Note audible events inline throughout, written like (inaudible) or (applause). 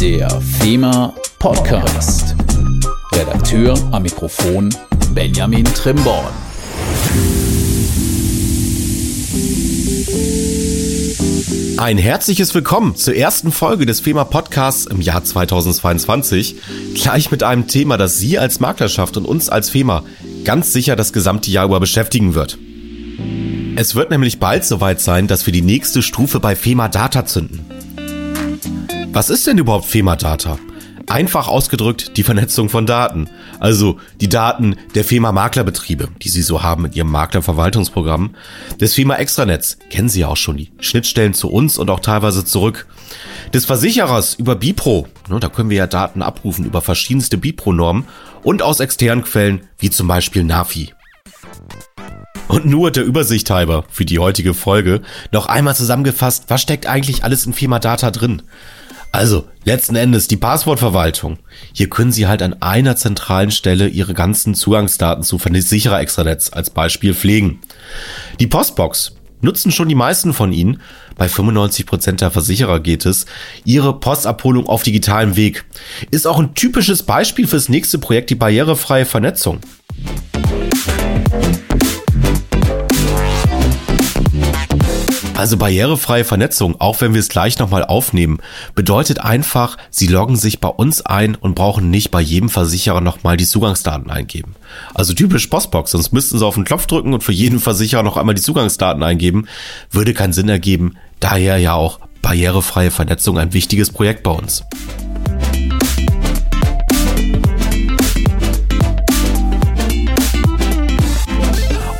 Der FEMA Podcast. Redakteur am Mikrofon Benjamin Trimborn. Ein herzliches Willkommen zur ersten Folge des FEMA Podcasts im Jahr 2022. Gleich mit einem Thema, das Sie als Maklerschaft und uns als FEMA ganz sicher das gesamte Jahr über beschäftigen wird. Es wird nämlich bald soweit sein, dass wir die nächste Stufe bei FEMA Data zünden. Was ist denn überhaupt FEMA Data? Einfach ausgedrückt die Vernetzung von Daten. Also die Daten der FEMA Maklerbetriebe, die Sie so haben mit Ihrem Maklerverwaltungsprogramm. Des FEMA Extranetz, kennen Sie ja auch schon, die Schnittstellen zu uns und auch teilweise zurück. Des Versicherers über Bipro, ne, da können wir ja Daten abrufen über verschiedenste Bipro-Normen und aus externen Quellen, wie zum Beispiel NAFI. Und nur der Übersicht halber für die heutige Folge noch einmal zusammengefasst, was steckt eigentlich alles in FEMA Data drin? Also, letzten Endes die Passwortverwaltung. Hier können Sie halt an einer zentralen Stelle Ihre ganzen Zugangsdaten zu sicherer Extranetz als Beispiel pflegen. Die Postbox nutzen schon die meisten von Ihnen. Bei 95 Prozent der Versicherer geht es. Ihre Postabholung auf digitalem Weg ist auch ein typisches Beispiel fürs nächste Projekt, die barrierefreie Vernetzung. Also barrierefreie Vernetzung, auch wenn wir es gleich nochmal aufnehmen, bedeutet einfach, Sie loggen sich bei uns ein und brauchen nicht bei jedem Versicherer nochmal die Zugangsdaten eingeben. Also typisch Postbox, sonst müssten Sie auf den Knopf drücken und für jeden Versicherer noch einmal die Zugangsdaten eingeben. Würde keinen Sinn ergeben, daher ja auch barrierefreie Vernetzung ein wichtiges Projekt bei uns.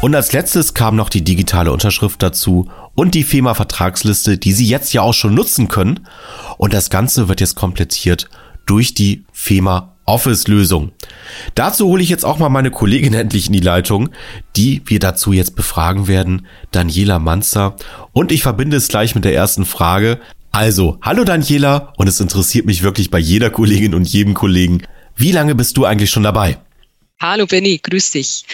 Und als letztes kam noch die digitale Unterschrift dazu und die FEMA-Vertragsliste, die Sie jetzt ja auch schon nutzen können. Und das Ganze wird jetzt komplettiert durch die FEMA Office-Lösung. Dazu hole ich jetzt auch mal meine Kollegin (laughs) endlich in die Leitung, die wir dazu jetzt befragen werden, Daniela Manzer. Und ich verbinde es gleich mit der ersten Frage. Also, hallo Daniela, und es interessiert mich wirklich bei jeder Kollegin und jedem Kollegen, wie lange bist du eigentlich schon dabei? Hallo Benny, grüß dich.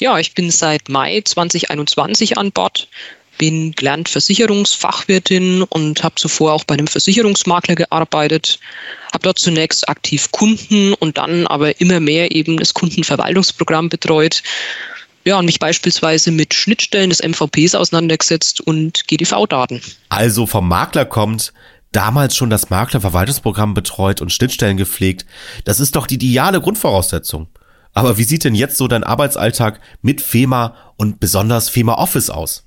Ja, ich bin seit Mai 2021 an Bord, bin gelernt Versicherungsfachwirtin und habe zuvor auch bei einem Versicherungsmakler gearbeitet, habe dort zunächst aktiv Kunden und dann aber immer mehr eben das Kundenverwaltungsprogramm betreut. Ja, und mich beispielsweise mit Schnittstellen des MVPs auseinandergesetzt und GDV-Daten. Also vom Makler kommt, damals schon das Maklerverwaltungsprogramm betreut und Schnittstellen gepflegt. Das ist doch die ideale Grundvoraussetzung. Aber wie sieht denn jetzt so dein Arbeitsalltag mit FEMA und besonders FEMA Office aus?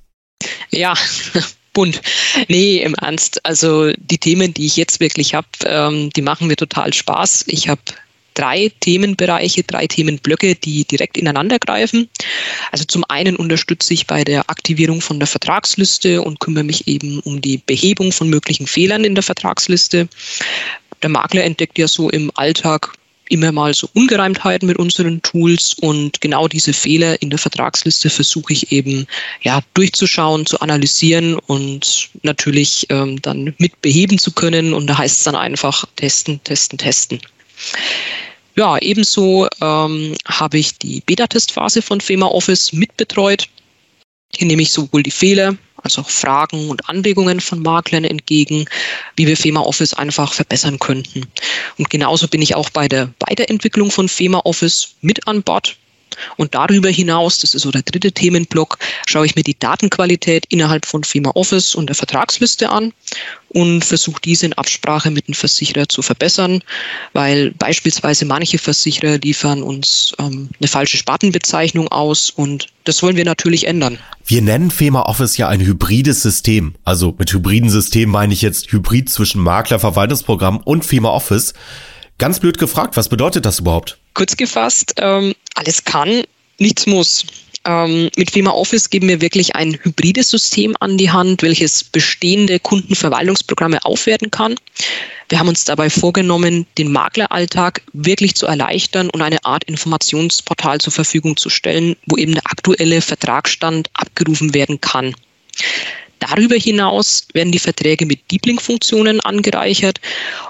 Ja, (laughs) bunt. Nee, im Ernst. Also die Themen, die ich jetzt wirklich habe, ähm, die machen mir total Spaß. Ich habe drei Themenbereiche, drei Themenblöcke, die direkt ineinander greifen. Also zum einen unterstütze ich bei der Aktivierung von der Vertragsliste und kümmere mich eben um die Behebung von möglichen Fehlern in der Vertragsliste. Der Makler entdeckt ja so im Alltag immer mal so Ungereimtheiten mit unseren Tools und genau diese Fehler in der Vertragsliste versuche ich eben ja durchzuschauen, zu analysieren und natürlich ähm, dann mit beheben zu können. Und da heißt es dann einfach testen, testen, testen. Ja, ebenso ähm, habe ich die Beta-Testphase von FEMA Office mitbetreut. Hier nehme ich sowohl die Fehler als auch Fragen und Anregungen von Maklern entgegen, wie wir FEMA Office einfach verbessern könnten. Und genauso bin ich auch bei der Weiterentwicklung von FEMA Office mit an Bord. Und darüber hinaus, das ist so der dritte Themenblock, schaue ich mir die Datenqualität innerhalb von FEMA Office und der Vertragsliste an und versuche diese in Absprache mit dem Versicherer zu verbessern, weil beispielsweise manche Versicherer liefern uns ähm, eine falsche Spartenbezeichnung aus und das wollen wir natürlich ändern. Wir nennen FEMA Office ja ein hybrides System. Also mit hybriden System meine ich jetzt Hybrid zwischen Makler, Verwaltungsprogramm und FEMA Office. Ganz blöd gefragt, was bedeutet das überhaupt? Kurz gefasst, ähm, alles kann, nichts muss. Ähm, mit FEMA Office geben wir wirklich ein hybrides System an die Hand, welches bestehende Kundenverwaltungsprogramme aufwerten kann. Wir haben uns dabei vorgenommen, den Makleralltag wirklich zu erleichtern und eine Art Informationsportal zur Verfügung zu stellen, wo eben der aktuelle Vertragsstand abgerufen werden kann. Darüber hinaus werden die Verträge mit Deep Link-Funktionen angereichert,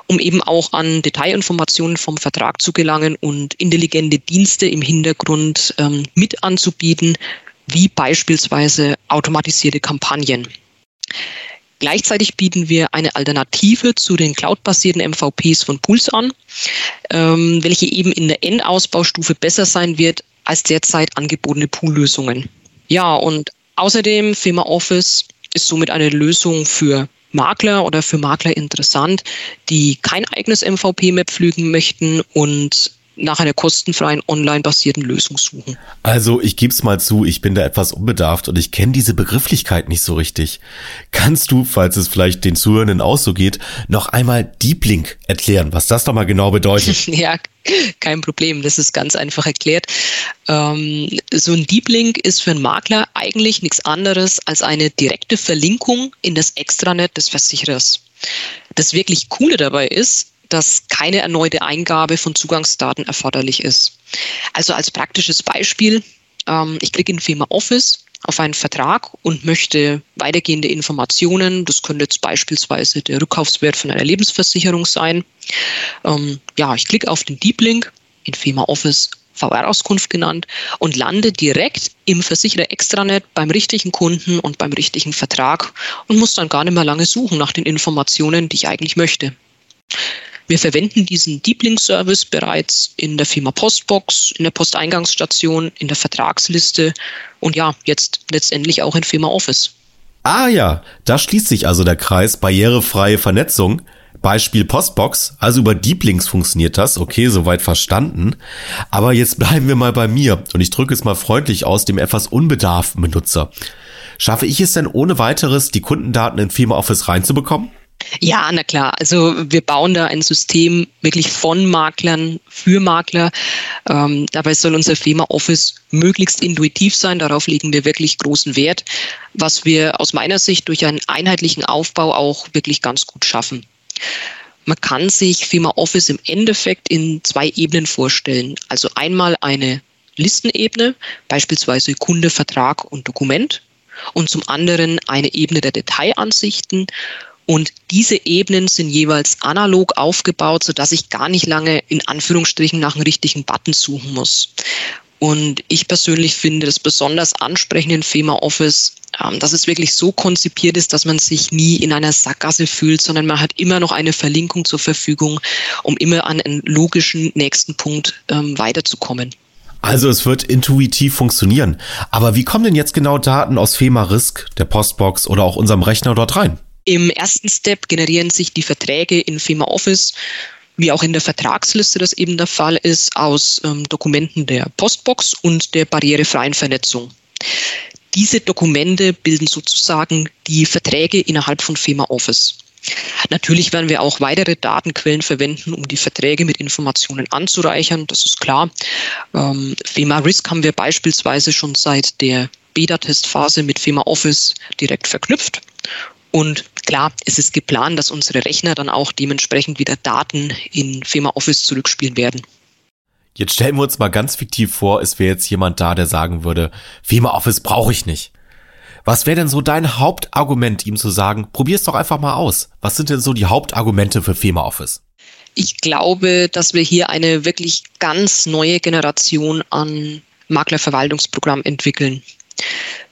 um eben auch an Detailinformationen vom Vertrag zu gelangen und intelligente Dienste im Hintergrund ähm, mit anzubieten, wie beispielsweise automatisierte Kampagnen. Gleichzeitig bieten wir eine Alternative zu den cloud-basierten MVPs von Pools an, ähm, welche eben in der Endausbaustufe besser sein wird als derzeit angebotene Pool-Lösungen. Ja, und außerdem Firma Office ist somit eine Lösung für Makler oder für Makler interessant, die kein eigenes MVP mehr pflügen möchten und nach einer kostenfreien online-basierten Lösung suchen. Also ich gebe es mal zu, ich bin da etwas unbedarft und ich kenne diese Begrifflichkeit nicht so richtig. Kannst du, falls es vielleicht den Zuhörenden auch so geht, noch einmal Deep Link erklären, was das doch mal genau bedeutet? (laughs) ja, kein Problem, das ist ganz einfach erklärt. Ähm, so ein Deep Link ist für einen Makler eigentlich nichts anderes als eine direkte Verlinkung in das Extranet des Versicherers. Das wirklich Coole dabei ist, dass keine erneute Eingabe von Zugangsdaten erforderlich ist. Also als praktisches Beispiel, ähm, ich klicke in Firma Office auf einen Vertrag und möchte weitergehende Informationen, das könnte jetzt beispielsweise der Rückkaufswert von einer Lebensversicherung sein. Ähm, ja, ich klicke auf den Deep Link in Firma Office VR-Auskunft genannt und lande direkt im Versicherer Extranet beim richtigen Kunden und beim richtigen Vertrag und muss dann gar nicht mehr lange suchen nach den Informationen, die ich eigentlich möchte. Wir verwenden diesen Deep Link Service bereits in der Firma Postbox, in der Posteingangsstation, in der Vertragsliste und ja, jetzt letztendlich auch in Firma Office. Ah ja, da schließt sich also der Kreis barrierefreie Vernetzung. Beispiel Postbox, also über Deep Links funktioniert das, okay, soweit verstanden. Aber jetzt bleiben wir mal bei mir und ich drücke es mal freundlich aus dem etwas unbedarften Benutzer. Schaffe ich es denn ohne weiteres, die Kundendaten in Firma Office reinzubekommen? Ja, na klar. Also wir bauen da ein System wirklich von Maklern für Makler. Ähm, dabei soll unser Firma Office möglichst intuitiv sein. Darauf legen wir wirklich großen Wert, was wir aus meiner Sicht durch einen einheitlichen Aufbau auch wirklich ganz gut schaffen. Man kann sich Firma Office im Endeffekt in zwei Ebenen vorstellen. Also einmal eine Listenebene, beispielsweise Kunde, Vertrag und Dokument. Und zum anderen eine Ebene der Detailansichten und diese Ebenen sind jeweils analog aufgebaut, sodass ich gar nicht lange in Anführungsstrichen nach einem richtigen Button suchen muss. Und ich persönlich finde es besonders ansprechend in FEMA Office, ähm, dass es wirklich so konzipiert ist, dass man sich nie in einer Sackgasse fühlt, sondern man hat immer noch eine Verlinkung zur Verfügung, um immer an einen logischen nächsten Punkt ähm, weiterzukommen. Also es wird intuitiv funktionieren. Aber wie kommen denn jetzt genau Daten aus FEMA Risk, der Postbox oder auch unserem Rechner dort rein? Im ersten Step generieren sich die Verträge in Firma Office, wie auch in der Vertragsliste das eben der Fall ist, aus ähm, Dokumenten der Postbox und der barrierefreien Vernetzung. Diese Dokumente bilden sozusagen die Verträge innerhalb von Firma Office. Natürlich werden wir auch weitere Datenquellen verwenden, um die Verträge mit Informationen anzureichern, das ist klar. Ähm, FEMA Risk haben wir beispielsweise schon seit der Beta-Testphase mit FEMA Office direkt verknüpft. Und klar, es ist geplant, dass unsere Rechner dann auch dementsprechend wieder Daten in Firma Office zurückspielen werden. Jetzt stellen wir uns mal ganz fiktiv vor, es wäre jetzt jemand da, der sagen würde, Firma Office brauche ich nicht. Was wäre denn so dein Hauptargument, ihm zu sagen, probier's doch einfach mal aus? Was sind denn so die Hauptargumente für Firma Office? Ich glaube, dass wir hier eine wirklich ganz neue Generation an Maklerverwaltungsprogramm entwickeln.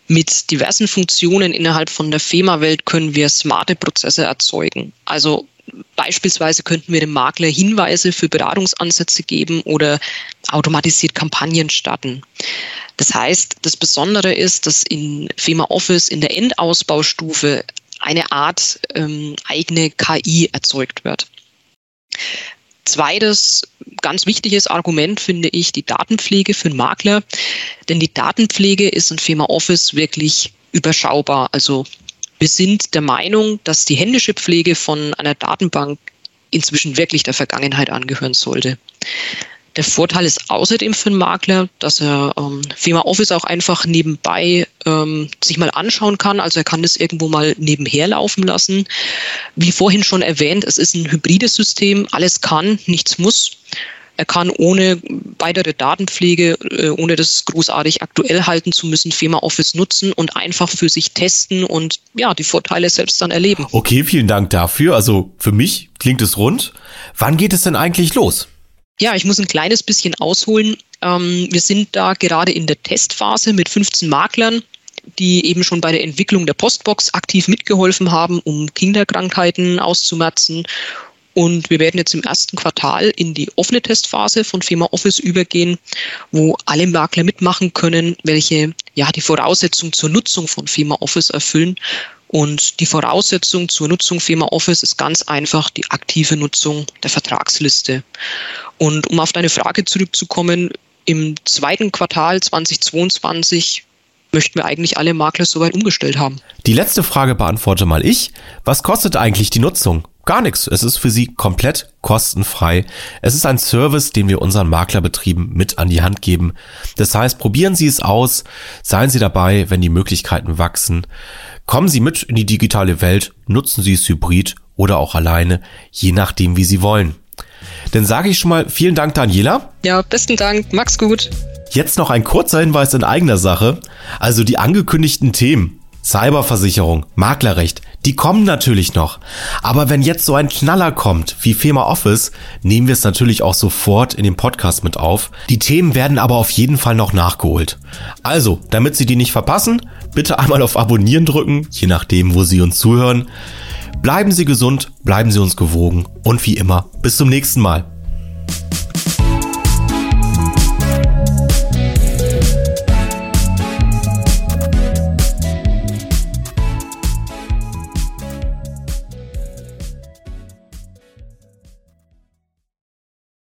Mit diversen Funktionen innerhalb von der FEMA-Welt können wir smarte Prozesse erzeugen. Also beispielsweise könnten wir dem Makler Hinweise für Beratungsansätze geben oder automatisiert Kampagnen starten. Das heißt, das Besondere ist, dass in FEMA Office in der Endausbaustufe eine Art ähm, eigene KI erzeugt wird. Zweites ganz wichtiges Argument finde ich die Datenpflege für den Makler, denn die Datenpflege ist in Firma Office wirklich überschaubar. Also wir sind der Meinung, dass die händische Pflege von einer Datenbank inzwischen wirklich der Vergangenheit angehören sollte. Der Vorteil ist außerdem für den Makler, dass er ähm, Firma Office auch einfach nebenbei ähm, sich mal anschauen kann. Also er kann das irgendwo mal nebenher laufen lassen. Wie vorhin schon erwähnt, es ist ein hybrides System. Alles kann, nichts muss. Er kann ohne weitere Datenpflege, äh, ohne das großartig aktuell halten zu müssen, Firma Office nutzen und einfach für sich testen und ja, die Vorteile selbst dann erleben. Okay, vielen Dank dafür. Also für mich klingt es rund. Wann geht es denn eigentlich los? Ja, ich muss ein kleines bisschen ausholen. Ähm, wir sind da gerade in der Testphase mit 15 Maklern. die eben schon bei der Entwicklung der Postbox aktiv mitgeholfen haben, um Kinderkrankheiten auszumerzen. Und wir werden jetzt im ersten Quartal in die offene Testphase von FEMA Office übergehen, wo alle Makler mitmachen können, welche ja die Voraussetzungen zur Nutzung von FEMA Office erfüllen. Und die Voraussetzung zur Nutzung FEMA Office ist ganz einfach die aktive Nutzung der Vertragsliste. Und um auf deine Frage zurückzukommen, im zweiten Quartal 2022 möchten wir eigentlich alle Makler soweit umgestellt haben. Die letzte Frage beantworte mal ich. Was kostet eigentlich die Nutzung? Gar nichts. Es ist für Sie komplett kostenfrei. Es ist ein Service, den wir unseren Maklerbetrieben mit an die Hand geben. Das heißt, probieren Sie es aus, seien Sie dabei, wenn die Möglichkeiten wachsen. Kommen Sie mit in die digitale Welt, nutzen Sie es hybrid oder auch alleine, je nachdem, wie Sie wollen. Dann sage ich schon mal vielen Dank, Daniela. Ja, besten Dank. Max gut. Jetzt noch ein kurzer Hinweis in eigener Sache. Also die angekündigten Themen. Cyberversicherung, Maklerrecht, die kommen natürlich noch. Aber wenn jetzt so ein Knaller kommt wie FEMA Office, nehmen wir es natürlich auch sofort in den Podcast mit auf. Die Themen werden aber auf jeden Fall noch nachgeholt. Also, damit Sie die nicht verpassen, bitte einmal auf Abonnieren drücken, je nachdem, wo Sie uns zuhören. Bleiben Sie gesund, bleiben Sie uns gewogen und wie immer, bis zum nächsten Mal.